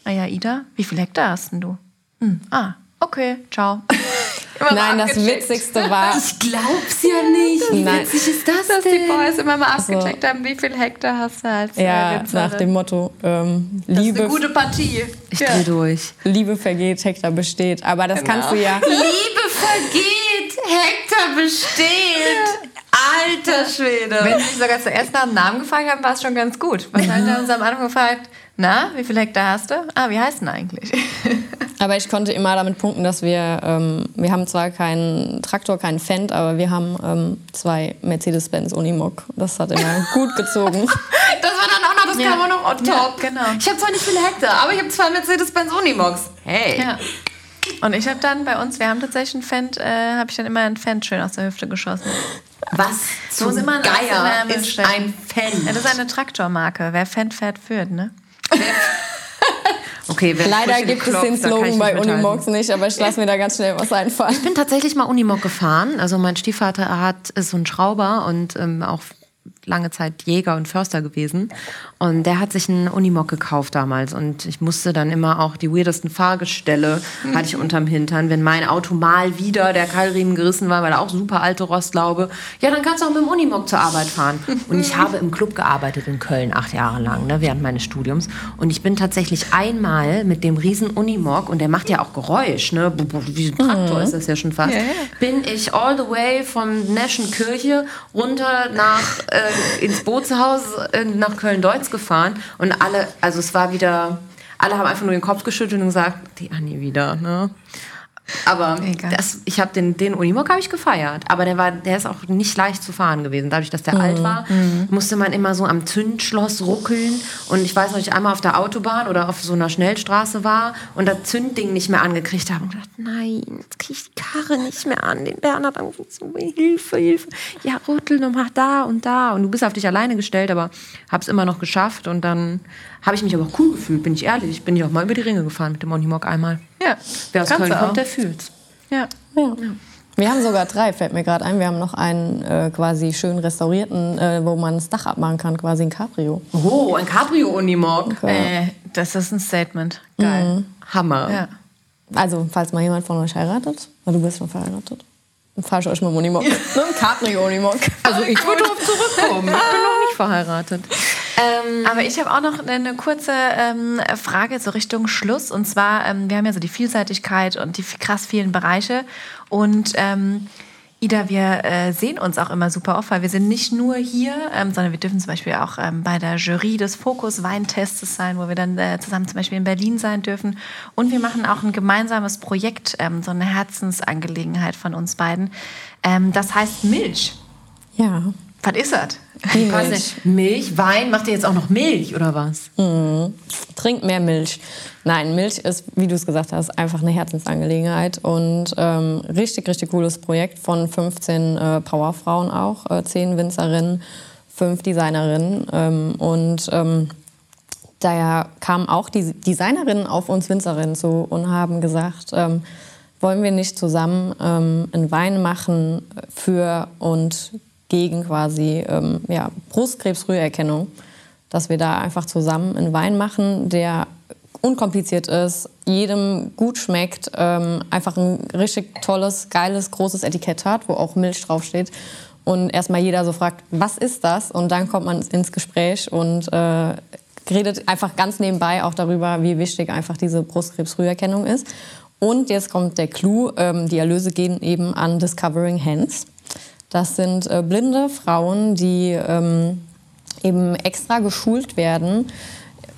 Ah ja, Ida, wie viel Hektar hast denn du? Hm. Ah, okay, ciao. Nein, das Witzigste war. Ich glaub's ja nicht. Wie Nein. witzig ist das Dass denn? die Boys immer mal abgecheckt so. haben, wie viel Hektar hast du als Ja, äh, nach dem Motto, ähm, das Liebe. Ist eine gute Partie. Ich ja. durch. Liebe vergeht, Hektar besteht. Aber das genau. kannst du ja. Liebe vergeht, Hektar besteht. Alter Schwede. Wenn sie sogar zuerst nach dem Namen gefragt haben, war es schon ganz gut. Wahrscheinlich haben sie am Anfang gefragt, na, wie viel Hektar hast du? Ah, wie heißt denn eigentlich? Aber ich konnte immer damit punkten, dass wir, ähm, wir haben zwar keinen Traktor, keinen Fendt, aber wir haben ähm, zwei Mercedes-Benz Unimog. Das hat immer gut gezogen. das war dann auch noch, das ja. kam auch noch on top. Ja, genau. Ich habe zwar nicht viele Hektar, aber ich habe zwei Mercedes-Benz Unimogs. Hey. Ja. Und ich habe dann bei uns, wir haben tatsächlich einen Fendt, äh, habe ich dann immer einen Fendt schön aus der Hüfte geschossen. Was zum Geier ist ein Fendt? Ja, das ist eine Traktormarke. Wer Fendt fährt, führt, ne? Okay, Leider gibt es den Slogan bei Unimogs nicht, aber ich lasse mir da ganz schnell was einfallen. Ich bin tatsächlich mal Unimog gefahren. Also mein Stiefvater hat ist so ein Schrauber und ähm, auch lange Zeit Jäger und Förster gewesen. Und der hat sich einen Unimog gekauft damals. Und ich musste dann immer auch die weirdesten Fahrgestelle mhm. hatte ich unterm Hintern. Wenn mein Auto mal wieder der Keilriemen gerissen war, weil er auch super alte Rostlaube, ja, dann kannst du auch mit dem Unimog zur Arbeit fahren. Und ich habe im Club gearbeitet in Köln acht Jahre lang, ne, während meines Studiums. Und ich bin tatsächlich einmal mit dem riesen Unimog, und der macht ja auch Geräusch, ne? wie ein Traktor mhm. ist das ja schon fast, yeah. bin ich all the way von Neschenkirche runter nach äh, ins Bootshaus äh, nach Köln-Deutz gefahren und alle, also es war wieder, alle haben einfach nur den Kopf geschüttelt und gesagt, die Anni wieder, ne? Aber das, ich habe den, den Unimog habe ich gefeiert. Aber der war, der ist auch nicht leicht zu fahren gewesen. Dadurch, dass der mhm. alt war, mhm. musste man immer so am Zündschloss ruckeln. Und ich weiß noch, ich einmal auf der Autobahn oder auf so einer Schnellstraße war und das Zündding nicht mehr angekriegt habe. Und gedacht, nein, jetzt kriege ich die Karre nicht mehr an. Den Bernhard angerufen, so, Hilfe, Hilfe. Ja, rüttel mach da und da. Und du bist auf dich alleine gestellt, aber habe es immer noch geschafft. Und dann habe ich mich aber auch cool gefühlt, bin ich ehrlich. Bin ich auch mal über die Ringe gefahren mit dem Unimog einmal. Ja. Wer aus Köln kommt, der fühlt's. Ja. ja. Wir haben sogar drei, fällt mir gerade ein. Wir haben noch einen äh, quasi schön restaurierten, äh, wo man das Dach abmachen kann, quasi ein Cabrio. Oh, ein Cabrio-Unimog. Okay. Äh, das ist ein Statement. Geil. Mhm. Hammer. Ja. Also, falls mal jemand von euch heiratet, weil du bist schon verheiratet, dann fahre ich euch mit dem Unimog. ne? Cabrio-Unimog. Also, ich würde darauf zurückkommen. Ich bin noch nicht verheiratet. Ähm, Aber ich habe auch noch eine kurze ähm, Frage so Richtung Schluss. Und zwar, ähm, wir haben ja so die Vielseitigkeit und die krass vielen Bereiche. Und ähm, Ida, wir äh, sehen uns auch immer super oft, weil wir sind nicht nur hier, ähm, sondern wir dürfen zum Beispiel auch ähm, bei der Jury des Fokus Weintestes sein, wo wir dann äh, zusammen zum Beispiel in Berlin sein dürfen. Und wir machen auch ein gemeinsames Projekt, ähm, so eine Herzensangelegenheit von uns beiden. Ähm, das heißt Milch. Ja. Was ist das? Was Milch. Milch? Wein? Macht ihr jetzt auch noch Milch oder was? Trink mehr Milch. Nein, Milch ist, wie du es gesagt hast, einfach eine Herzensangelegenheit und ähm, richtig, richtig cooles Projekt von 15 äh, Powerfrauen auch, äh, 10 Winzerinnen, 5 Designerinnen ähm, und ähm, daher kamen auch die Designerinnen auf uns Winzerinnen zu und haben gesagt, ähm, wollen wir nicht zusammen ähm, einen Wein machen für und gegen quasi ähm, ja, Brustkrebsfrüherkennung, dass wir da einfach zusammen einen Wein machen, der unkompliziert ist, jedem gut schmeckt, ähm, einfach ein richtig tolles, geiles, großes Etikett hat, wo auch Milch draufsteht. Und erstmal jeder so fragt, was ist das? Und dann kommt man ins Gespräch und äh, redet einfach ganz nebenbei auch darüber, wie wichtig einfach diese Brustkrebsfrüherkennung ist. Und jetzt kommt der Clou, ähm, die Erlöse gehen eben an Discovering Hands. Das sind äh, blinde Frauen, die ähm, eben extra geschult werden,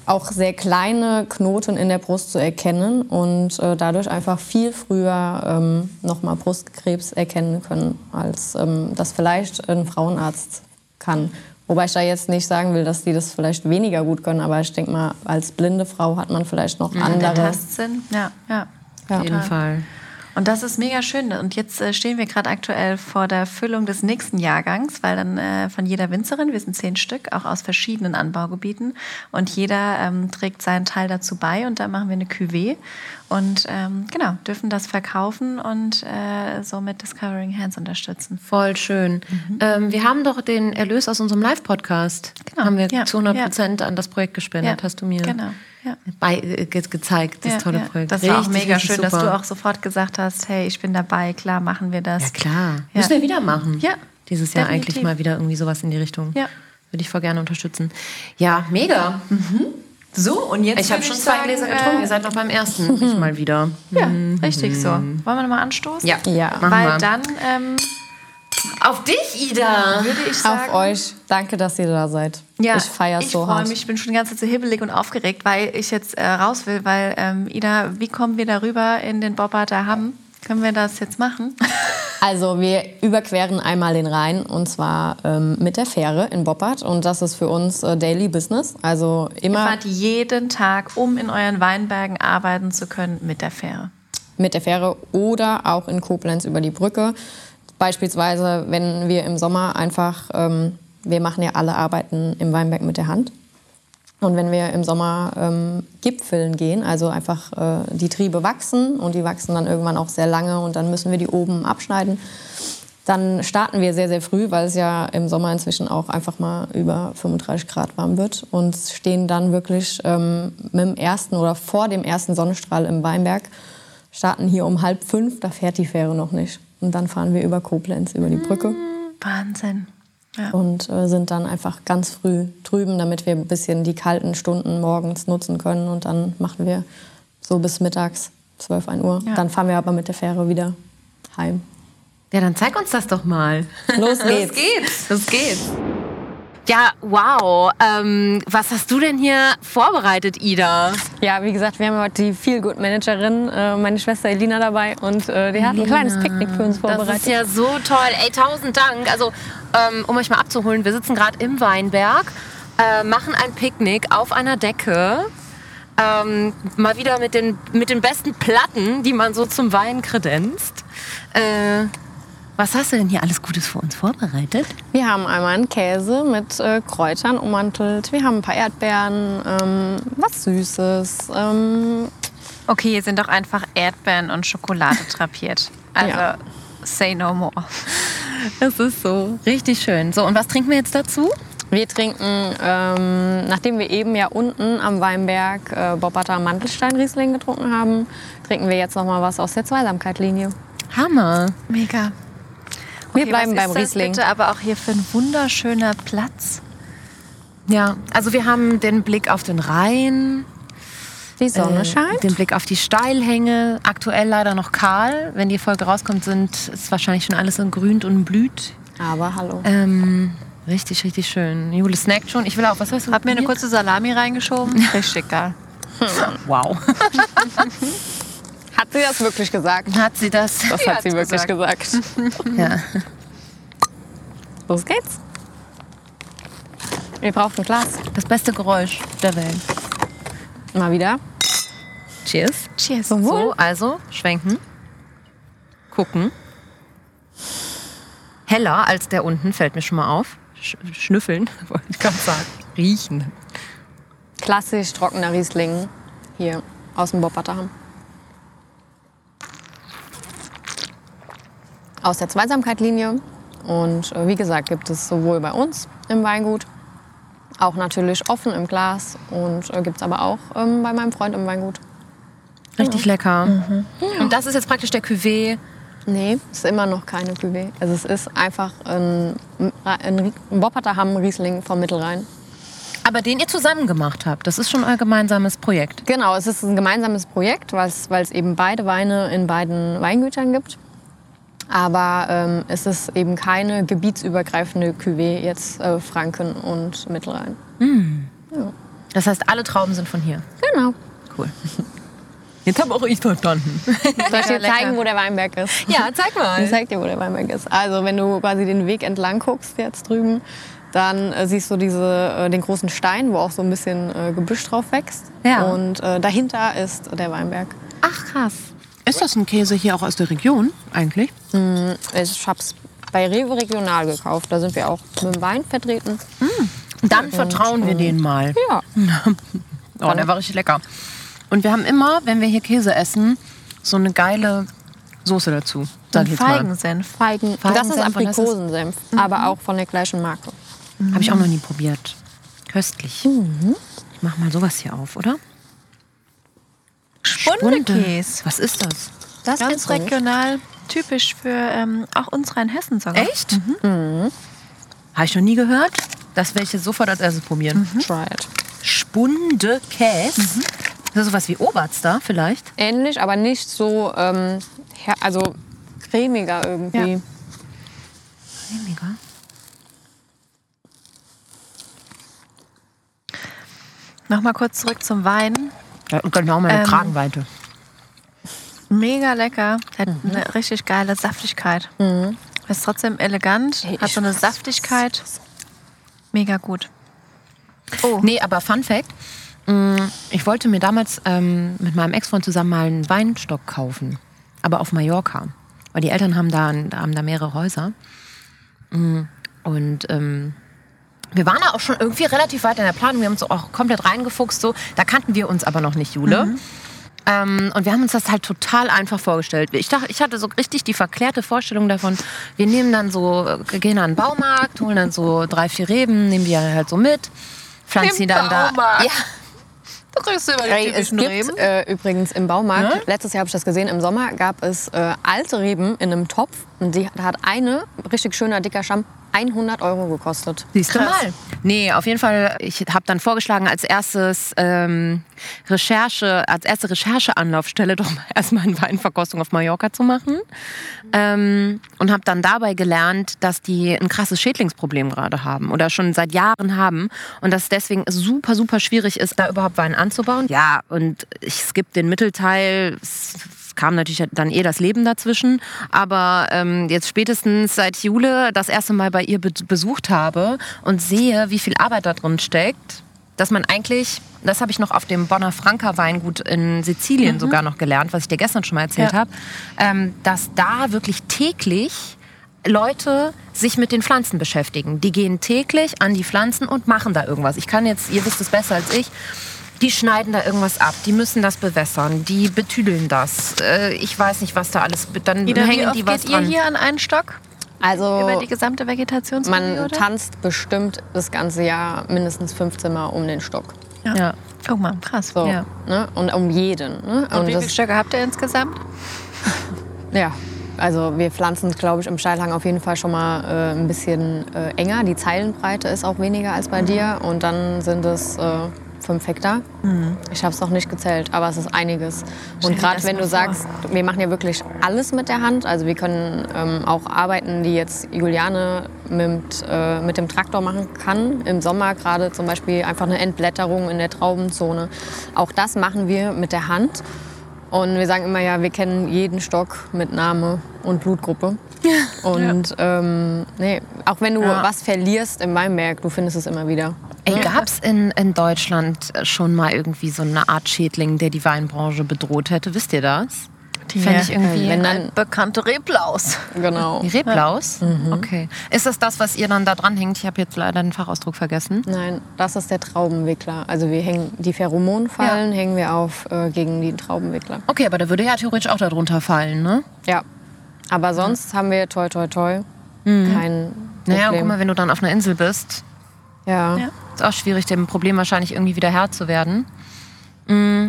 auch sehr kleine Knoten in der Brust zu erkennen und äh, dadurch einfach viel früher ähm, nochmal Brustkrebs erkennen können, als ähm, das vielleicht ein Frauenarzt kann. Wobei ich da jetzt nicht sagen will, dass die das vielleicht weniger gut können, aber ich denke mal, als blinde Frau hat man vielleicht noch Der andere. Tastsinn. Ja, ja. Ja. Auf jeden Fall. Und das ist mega schön. Und jetzt äh, stehen wir gerade aktuell vor der Füllung des nächsten Jahrgangs, weil dann äh, von jeder Winzerin, wir sind zehn Stück, auch aus verschiedenen Anbaugebieten, und jeder ähm, trägt seinen Teil dazu bei. Und da machen wir eine Cuvée und ähm, genau dürfen das verkaufen und äh, somit Discovering Hands unterstützen. Voll schön. Ähm, wir haben doch den Erlös aus unserem Live-Podcast. Genau, Haben wir ja, zu 100 Prozent an das Projekt gespendet, hast du mir Genau. Ja. bei, äh, ge gezeigt, das Ja, tolle ja. Projekt. Das war auch Richtig, mega richtig schön, dass super. du auch sofort gesagt hast, hey, ich bin dabei, klar, machen wir das. Ja, klar. Ja. Müssen wir wieder machen. Ja, Dieses Jahr definitiv. eigentlich mal wieder irgendwie sowas in die Richtung. Ja. Würde ich voll gerne unterstützen. Ja, mega. So, und jetzt Ich habe schon zwei sagen, Gläser getrunken. äh, Ihr seid noch beim ersten. Ich mal wieder. Ja, richtig so. Wollen wir nochmal anstoßen? Ja, Ja. machen Weil wir. dann ähm, Auf dich, Ida. würde ich sagen... Auf euch. Danke, dass ihr da seid. Ja, ich feiere ich so freue hart. mich, ich bin schon die ganze Zeit so hibbelig und aufgeregt, weil ich jetzt äh, raus will, weil ähm, Ida, wie kommen wir darüber in den Bobbarder Hamm? Können wir das jetzt machen? Also wir überqueren einmal den Rhein und zwar ähm, mit der Fähre in Boppard und das ist für uns äh, Daily Business. Also Ihr immer fahrt jeden Tag, um in euren Weinbergen arbeiten zu können, mit der Fähre. mit der Fähre oder auch in Koblenz über die Brücke. Beispielsweise, wenn wir im Sommer einfach, ähm, wir machen ja alle Arbeiten im Weinberg mit der Hand. Und wenn wir im Sommer ähm, Gipfeln gehen, also einfach äh, die Triebe wachsen und die wachsen dann irgendwann auch sehr lange und dann müssen wir die oben abschneiden, dann starten wir sehr, sehr früh, weil es ja im Sommer inzwischen auch einfach mal über 35 Grad warm wird und stehen dann wirklich ähm, mit dem ersten oder vor dem ersten Sonnenstrahl im Weinberg, starten hier um halb fünf, da fährt die Fähre noch nicht. Und dann fahren wir über Koblenz, über die Brücke Wahnsinn. Ja. und äh, sind dann einfach ganz früh drüben, damit wir ein bisschen die kalten Stunden morgens nutzen können. Und dann machen wir so bis mittags, 12, 1 Uhr. Ja. Dann fahren wir aber mit der Fähre wieder heim. Ja, dann zeig uns das doch mal. Los geht's. Los geht's. Los geht's. Ja, wow. Ähm, was hast du denn hier vorbereitet, Ida? Ja, wie gesagt, wir haben heute die Feel-Good-Managerin, äh, meine Schwester Elina dabei und äh, die hat ein kleines Picknick für uns Das vorbereitet. ist ja so toll. Ey, tausend Dank. Also, ähm, um euch mal abzuholen, wir sitzen gerade im Weinberg, äh, machen ein Picknick auf einer Decke. Ähm, mal wieder mit den, mit den besten Platten, die man so zum Wein kredenzt. Äh, was hast du denn hier alles Gutes für uns vorbereitet? Wir haben einmal einen Käse mit äh, Kräutern ummantelt. Wir haben ein paar Erdbeeren, ähm, was Süßes. Ähm, Okay, hier sind doch einfach Erdbeeren und Schokolade drapiert. Also, Ja. say no more. Das ist so richtig schön. So, und was trinken wir jetzt dazu? wir trinken, ähm, nachdem wir eben ja unten am Weinberg äh, Bobbatter Mantelstein-Riesling getrunken haben, trinken wir jetzt noch mal was aus der Zweisamkeit-Linie. Hammer. Mega. Wir bleiben was beim ist das Riesling. bitte aber auch hier für ein wunderschöner Platz. Ja, also wir haben den Blick auf den Rhein, Die Sonne äh, scheint. den Blick auf die Steilhänge. Aktuell leider noch kahl. Wenn die Folge rauskommt, sind, ist wahrscheinlich schon alles entgrünt und blüht. Aber hallo. Ähm, richtig, richtig schön. Jule snackt schon. Ich will auch, was hast du? Hab mir eine kurze Salami reingeschoben. Richtig geil. Wow. Hat sie das wirklich gesagt? Hat sie das? Das hat sie wirklich gesagt. Ja. Los geht's. Ihr braucht ein Glas. Das beste Geräusch der Welt. Mal wieder. Cheers. Cheers. So, also schwenken. Gucken. Heller als der unten, fällt mir schon mal auf. Sch schnüffeln, wollte ich gerade sagen. Riechen. Klassisch trockener Riesling hier aus dem Bobbatterham. Aus der Zweisamkeitlinie. Und äh, wie gesagt, gibt es sowohl bei uns im Weingut, auch natürlich offen im Glas und äh, gibt es aber auch ähm, bei meinem Freund im Weingut. Richtig lecker. Und das ist jetzt praktisch der Cuvée. Nee, ist immer noch keine Cuvée. Also es ist einfach ein, ein, ein Bobbatterham Riesling vom Mittelrhein. Aber den ihr zusammen gemacht habt. Das ist schon euer gemeinsames Projekt. Genau, es ist ein gemeinsames Projekt, weil es, weil es eben beide Weine in beiden Weingütern gibt. Aber ähm, es ist eben keine gebietsübergreifende Cuvée, jetzt äh, Franken und Mittelrhein. Das heißt, alle Trauben sind von hier. Genau. Cool. Jetzt habe auch ich verstanden. Soll ich dir zeigen, wo der Weinberg ist? Ja, zeig mal. Ich zeig dir, wo der Weinberg ist. Also, wenn du quasi den Weg entlang guckst, jetzt drüben, dann äh, siehst du diese, äh, den großen Stein, wo auch so ein bisschen äh, Gebüsch drauf wächst. Ja. Und äh, dahinter ist der Weinberg. Ach, krass. Ist das ein Käse hier auch aus der Region eigentlich? Ich hab's bei Rewe regional gekauft. Da sind wir auch mit dem Wein vertreten. Dann vertrauen wir denen mal. Ja. Oh, der war richtig lecker. Und wir haben immer, wenn wir hier Käse essen, so eine geile Soße dazu. Sag ich. Feigensenf. Feigen. Das ist Feigensenf und das ist- Aprikosensenf, aber auch von der gleichen Marke. Habe ich auch noch nie probiert. Köstlich. Ich mach mal sowas hier auf, oder? Spundekäse. Was ist das? Das Ganz nicht? regional, typisch für ähm, auch uns Rheinhessen sogar. Echt? Mhm. Habe ich noch nie gehört. Das werde ich jetzt sofort als erstes probieren. Try it. Spundekäse. Ist das sowas wie Oberster vielleicht? Ähnlich, aber nicht so, ähm, also cremiger irgendwie. Ja. Mega. Nochmal kurz zurück zum Wein. Ja, genau meine Ähm, Kragenweite. Mega lecker. Hat eine richtig geile Saftigkeit. Ist trotzdem elegant, hat so eine. Saftigkeit. Mega gut. Oh, Nee, aber Fun Fact. mh, Ich wollte mir damals ähm, mit meinem Ex-Freund zusammen mal einen Weinstock kaufen. Aber auf Mallorca. Weil die Eltern haben da, haben da mehrere Häuser. Mm, Und ähm, wir waren da auch schon irgendwie relativ weit in der Planung. Wir haben uns auch komplett reingefuchst. So. Da kannten wir uns aber noch nicht, Jule. Ähm, und wir haben uns das halt total einfach vorgestellt. Ich, dachte, ich hatte so richtig die verklärte Vorstellung davon, wir nehmen dann so, äh, gehen an den Baumarkt, holen dann so drei, vier Reben, nehmen die halt so mit, pflanzen die dann da. Ja, du kriegst über Ey, es gibt äh, übrigens im Baumarkt, letztes Jahr habe ich das gesehen, im Sommer gab es äh, alte Reben in einem Topf. Und die, da hat eine, richtig schöner, dicker Stamm, 100 Euro gekostet. Siehst du mal. Nee, auf jeden Fall, ich habe dann vorgeschlagen, als erstes ähm, Recherche, als erste Rechercheanlaufstelle doch mal erstmal eine Weinverkostung auf Mallorca zu machen. Ähm, und habe dann dabei gelernt, dass die ein krasses Schädlingsproblem gerade haben oder schon seit Jahren haben und dass deswegen es super, super schwierig ist, da überhaupt Wein anzubauen. Ja, und ich, es gibt den Mittelteil, es, es kam natürlich dann eh das Leben dazwischen, aber ähm, jetzt spätestens seit Jule das erste Mal bei ihr be besucht habe und sehe, wie viel Arbeit da drin steckt, dass man eigentlich, das habe ich noch auf dem Bonner Franca Weingut in Sizilien sogar noch gelernt, was ich dir gestern schon mal erzählt Ja. habe, ähm, dass da wirklich täglich Leute sich mit den Pflanzen beschäftigen. Die gehen täglich an die Pflanzen und machen da irgendwas. Ich kann jetzt, ihr wisst es besser als ich, die schneiden da irgendwas ab, die müssen das bewässern, die betüdeln das. Äh, ich weiß nicht, was da alles, dann Ida, wie hängen oft die was geht ihr hier an einen Stock? Also Über die gesamte man Vegetationsperiode? tanzt bestimmt das ganze Jahr mindestens 15 Mal um den Stock. Ja. Guck mal, krass. So, Ja. ne? Und um jeden. Ne? Und wie viele Stöcke habt ihr insgesamt? ja, also wir pflanzen, glaube ich, im Steilhang auf jeden Fall schon mal äh, ein bisschen äh, enger. Die Zeilenbreite ist auch weniger als bei dir. Und dann sind es äh, fünf Hektar. Ich habe es noch nicht gezählt, aber es ist einiges. Und gerade wenn du vor. sagst, wir machen ja wirklich alles mit der Hand. Also wir können ähm, auch Arbeiten, die jetzt Juliane mit, äh, mit dem Traktor machen kann. Im Sommer gerade zum Beispiel einfach eine Entblätterung in der Traubenzone. Auch das machen wir mit der Hand. Und wir sagen immer, ja, wir kennen jeden Stock mit Name und Blutgruppe. Und ähm, nee, auch wenn du Ja. was verlierst im Weinberg, du findest es immer wieder. Ey, gab's in, in Deutschland schon mal irgendwie so eine Art Schädling, der die Weinbranche bedroht hätte? Wisst ihr das? Die fände ich irgendwie. Wenn dann, Bekannte Reblaus. genau. Die Reblaus? Okay. Ist das das, was ihr dann da dran hängt? Ich habe jetzt leider den Fachausdruck vergessen. Nein, das ist der Traubenwickler. Also wir hängen die Pheromonfallen hängen wir auf äh, gegen die Traubenwickler. Okay, aber der würde ja theoretisch auch darunter fallen, ne? Ja. Aber sonst haben wir toi toi toi kein Naja, Problem. guck mal, wenn du dann auf einer Insel bist, ja. Ja. ist auch schwierig, dem Problem wahrscheinlich irgendwie wieder Herr zu werden. Mm.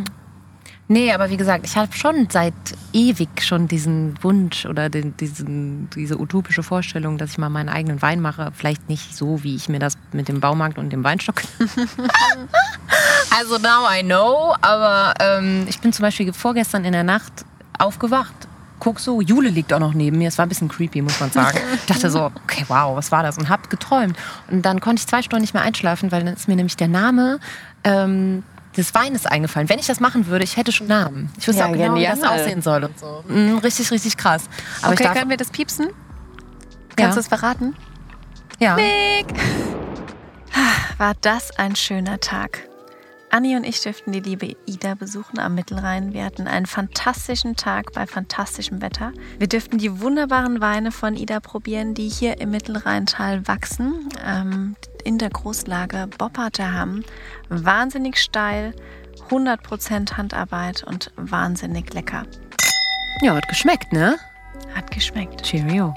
Nee, aber wie gesagt, ich habe schon seit ewig schon diesen Wunsch oder den, diesen, diese utopische Vorstellung, dass ich mal meinen eigenen Wein mache. Vielleicht nicht so, wie ich mir das mit dem Baumarkt und dem Weinstock. also now I know, aber ähm, ich bin zum Beispiel vorgestern in der Nacht aufgewacht. Guck so, Jule liegt auch noch neben mir. Es war ein bisschen creepy, muss man sagen. Ich dachte so, okay, wow, was war das? Und hab geträumt. Und dann konnte ich zwei Stunden nicht mehr einschlafen, weil dann ist mir nämlich der Name ähm, des Weines eingefallen. Wenn ich das machen würde, ich hätte schon Namen. Ich wüsste Ja, auch genau, wie das genial. aussehen soll und so. Mhm, richtig, richtig krass. Aber okay, ich darf, können wir das piepsen? Ja. Kannst du es verraten? ja. War das ein schöner Tag. Anni und ich dürften die liebe Ida besuchen am Mittelrhein. Wir hatten einen fantastischen Tag bei fantastischem Wetter. Wir dürften die wunderbaren Weine von Ida probieren, die hier im Mittelrheintal wachsen, ähm, in der Großlage Bopperte haben. Wahnsinnig steil, 100% Handarbeit und wahnsinnig lecker. ja, hat geschmeckt, ne? Hat geschmeckt. Cheerio.